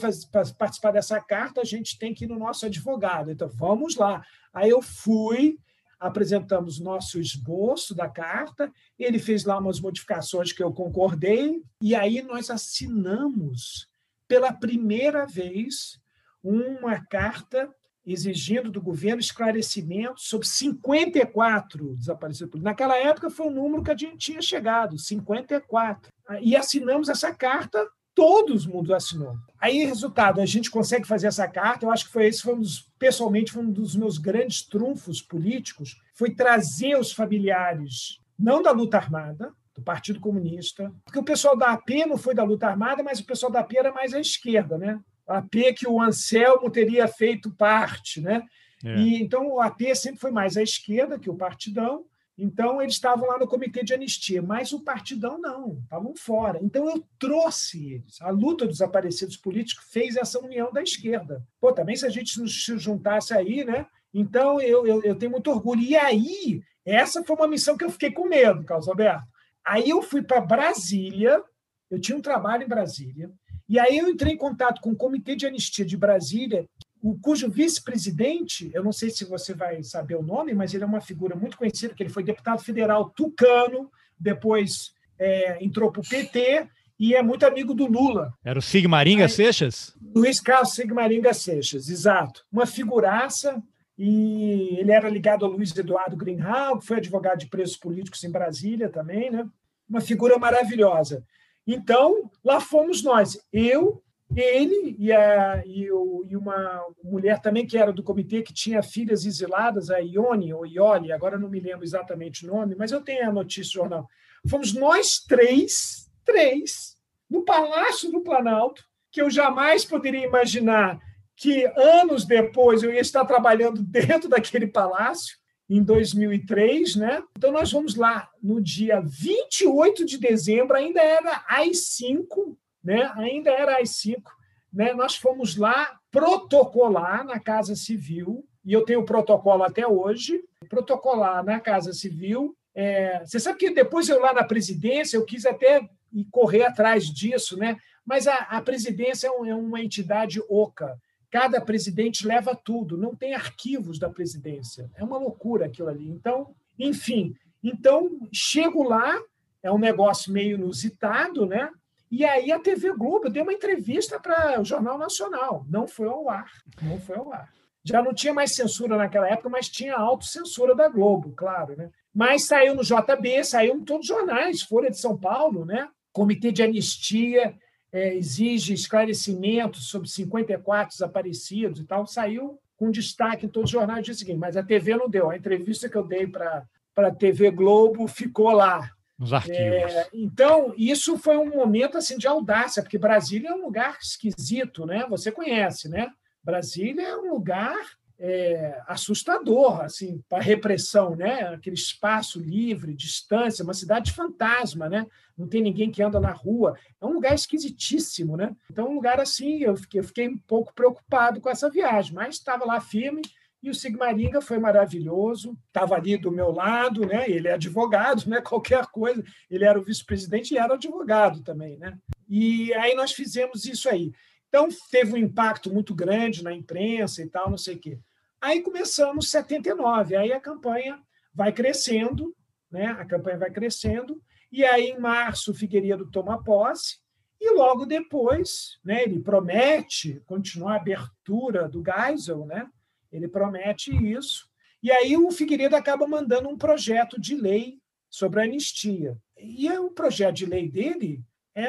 participar dessa carta, a gente tem que ir no nosso advogado, então vamos lá. Aí eu fui, apresentamos nosso esboço da carta, ele fez lá umas modificações que eu concordei, e aí nós assinamos pela primeira vez uma carta exigindo do governo esclarecimento sobre 54 desaparecidos. Naquela época foi um número que a gente tinha chegado, 54. E assinamos essa carta, todo mundo assinou. Aí, resultado, a gente consegue fazer essa carta, eu acho que foi esse, foi um dos, pessoalmente, foi um dos meus grandes trunfos políticos, foi trazer os familiares, não da luta armada, do Partido Comunista, porque o pessoal da AP não foi da luta armada, mas o pessoal da AP era mais à esquerda, né? A AP que o Anselmo teria feito parte, né? É. E então o AP sempre foi mais à esquerda que o Partidão. Então eles estavam lá no comitê de anistia, mas o Partidão não, estavam fora. Então eu trouxe eles. A luta dos desaparecidos políticos fez essa união da esquerda. Pô, também se a gente nos juntasse aí, né? Então eu, eu, eu tenho muito orgulho. E aí, essa foi uma missão que eu fiquei com medo, Carlos Alberto. Aí eu fui para Brasília, eu tinha um trabalho em Brasília, e aí eu entrei em contato com o Comitê de Anistia de Brasília, o, cujo vice-presidente, eu não sei se você vai saber o nome, mas ele é uma figura muito conhecida, que ele foi deputado federal tucano, depois é, entrou para o PT e é muito amigo do Lula. Era o Sigmaringa aí, Seixas? Luiz Carlos Sigmaringa Seixas, exato. Uma figuraça, e ele era ligado ao Luiz Eduardo Greenhalgh, foi advogado de presos políticos em Brasília também, né? Uma figura maravilhosa. Então, lá fomos nós, eu, ele e, a, e, o, e, uma mulher também que era do comitê, que tinha filhas exiladas, a Ione ou Ioli, agora não me lembro exatamente o nome, mas eu tenho a notícia do jornal. Fomos nós três, três, no Palácio do Planalto, que eu jamais poderia imaginar que anos depois eu ia estar trabalhando dentro daquele palácio em 2003, né? Então nós vamos lá no dia 28 de dezembro, ainda era às 5, né? Ainda era às 5, né? Nós fomos lá protocolar na Casa Civil, e eu tenho o protocolo até hoje, protocolar na Casa Civil. É, você sabe que depois eu lá na presidência, eu quis até correr atrás disso, né? Mas a, a presidência é, é uma entidade oca cada presidente leva tudo, não tem arquivos da presidência. É uma loucura aquilo ali. Então, enfim, então chego lá, é um negócio meio inusitado, né? E aí a TV Globo deu uma entrevista para o Jornal Nacional, não foi ao ar, não foi ao ar. Já não tinha mais censura naquela época, mas tinha autocensura da Globo, claro, né? Mas saiu no JB, saiu em todos os jornais, Folha de São Paulo, né? Comitê de Anistia, é, exige esclarecimento sobre 54 desaparecidos e tal, saiu com destaque em todos os jornais do dia seguinte, mas a TV não deu. A entrevista que eu dei para a TV Globo ficou lá. Nos arquivos. É, então, isso foi um momento assim de audácia, porque Brasília é um lugar esquisito, né? Você conhece, né? Brasília é um lugar é, assustador assim para repressão, né? Aquele espaço livre, distância, uma cidade fantasma, né? Não tem ninguém que anda na rua. É um lugar esquisitíssimo, né? Então, um lugar assim, eu fiquei, eu fiquei um pouco preocupado com essa viagem, mas estava lá firme. E o Sigmaringa foi maravilhoso, estava ali do meu lado, né? Ele é advogado, [LAUGHS] né? Qualquer coisa. Ele era o vice-presidente e era advogado também, né? E aí nós fizemos isso aí. Então, teve um impacto muito grande na imprensa e tal, não sei o quê. Aí começamos 79, aí a campanha vai crescendo, né? a campanha vai crescendo, e aí em março o Figueiredo toma posse, e logo depois né, ele promete continuar a abertura do Geisel, né? ele promete isso, e aí o Figueiredo acaba mandando um projeto de lei sobre anistia. E o projeto de lei dele é,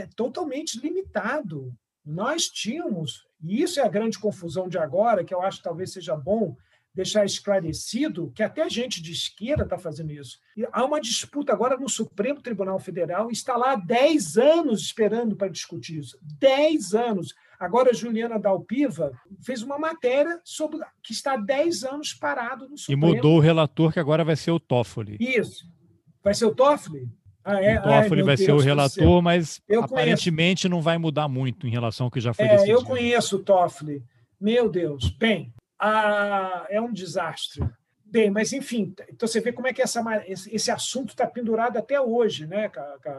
é totalmente limitado nós tínhamos, e isso é a grande confusão de agora, que eu acho que talvez seja bom deixar esclarecido, que até gente de esquerda está fazendo isso. E há uma disputa agora no Supremo Tribunal Federal, está lá há 10 anos esperando para discutir isso. 10 anos. Agora, a Juliana Dalpiva fez uma matéria sobre que está há 10 anos parado no Supremo. E mudou o relator, que agora vai ser o Toffoli. Isso. Vai ser o Toffoli? Ah, é? o Toffoli vai Deus ser o relator, mas eu aparentemente conheço. não vai mudar muito em relação ao que já foi é, decidido. Eu conheço o Toffoli. Meu Deus. Bem, a... é um desastre. Bem, mas enfim, então você vê como é que essa, esse assunto está pendurado até hoje, né,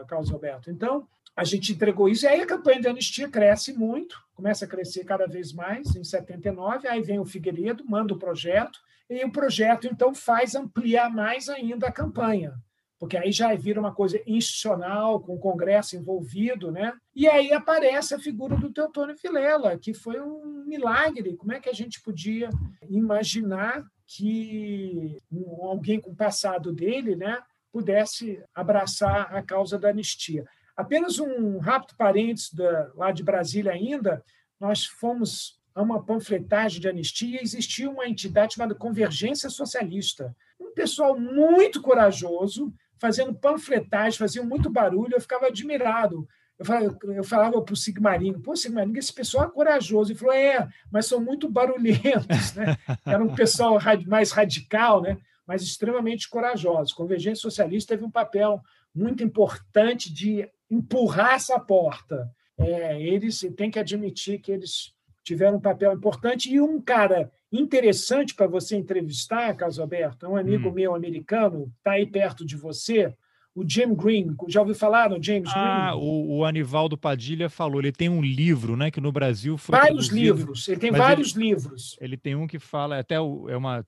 Carlos Alberto? Então, a gente entregou isso, e aí a campanha de anistia cresce muito, começa a crescer cada vez mais, em 79, aí vem o Figueiredo, manda o projeto, e o projeto, então, faz ampliar mais ainda a campanha, porque aí já vira uma coisa institucional, com o Congresso envolvido, né? E aí aparece a figura do Teotônio Vilela, que foi um milagre. Como é que a gente podia imaginar que alguém com o passado dele né, pudesse abraçar a causa da anistia. Apenas um rápido parênteses da, lá de Brasília ainda, nós fomos a uma panfletagem de anistia existia uma entidade chamada Convergência Socialista. Um pessoal muito corajoso, fazendo panfletagem, faziam muito barulho, eu ficava admirado. Eu falava, eu falava para o Sigmarinho, pô, Sigmarinho, esse pessoal é corajoso. Ele falou, é, mas são muito barulhentos. Né? [LAUGHS] Era um pessoal mais radical, né? mas extremamente corajoso. Convergência Socialista teve um papel muito importante de empurrar essa porta. É, eles têm que admitir que eles tiveram um papel importante e um cara interessante para você entrevistar, Caso Aberto, é um amigo hum. meu americano, está aí perto de você, o Jim Green. Já ouviu falar no James ah, Green? O, o Anivaldo Padilha falou. Ele tem um livro, né? Que no Brasil foi. Vários livros. Ele tem vários ele, livros. Ele tem um que fala, até é uma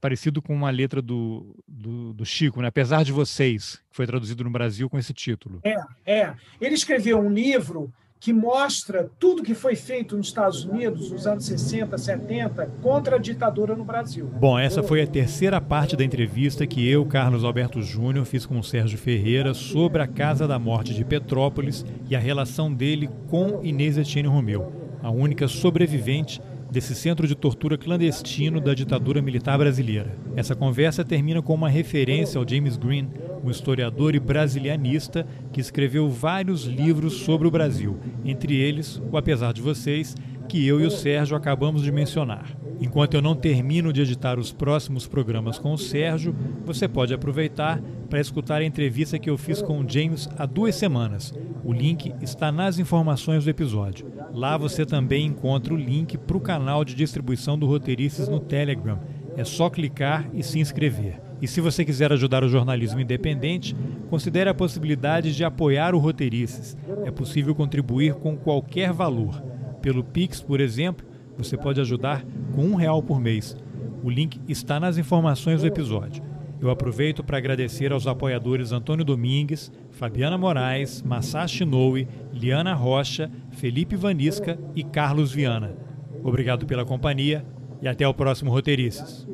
parecido com uma letra do, do, do, Chico, né? Apesar de vocês, que foi traduzido no Brasil com esse título. É, é. Ele escreveu um livro que mostra tudo que foi feito nos Estados Unidos nos anos 60, 70 contra a ditadura no Brasil. Bom, essa foi a terceira parte da entrevista que eu, Carlos Alberto Júnior, fiz com o Sérgio Ferreira sobre a Casa da Morte de Petrópolis e a relação dele com Inês Etienne Romeu, a única sobrevivente desse centro de tortura clandestino da ditadura militar brasileira. Essa conversa termina com uma referência ao James Green, um historiador e brasilianista que escreveu vários livros sobre o Brasil, entre eles o Apesar de Vocês, que eu e o Sérgio acabamos de mencionar. Enquanto eu não termino de editar os próximos programas com o Sérgio, você pode aproveitar para escutar a entrevista que eu fiz com o James há duas semanas. O link está nas informações do episódio. Lá você também encontra o link para o canal de distribuição do Roteiristas no Telegram. É só clicar e se inscrever. E se você quiser ajudar o jornalismo independente, considere a possibilidade de apoiar o Roteirices. É possível contribuir com qualquer valor. Pelo Pix, por exemplo, você pode ajudar com um real por mês. O link está nas informações do episódio. Eu aproveito para agradecer aos apoiadores Antônio Domingues, Fabiana Moraes, Masashi Noe, Liana Rocha, Felipe Vanisca e Carlos Viana. Obrigado pela companhia e até o próximo Roteirices.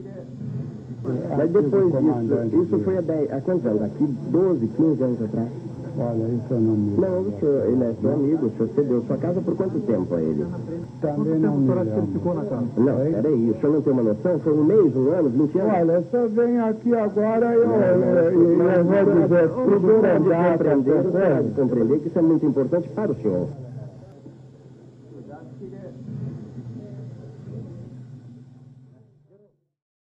Mas depois disso, isso foi há, 10, há quantos anos? Aqui 12, 15 anos atrás. Olha, isso eu não me Não, o senhor, ele é seu amigo, o senhor cedeu sua casa por quanto tempo a ele? Também não me lembro. ficou na casa? Não, peraí, o senhor não tem uma noção? Foi um mês, um ano, 20 anos? Olha, se eu venho aqui agora, eu, eu, eu vou dizer tudo compreender, compreender que isso é muito importante para o senhor.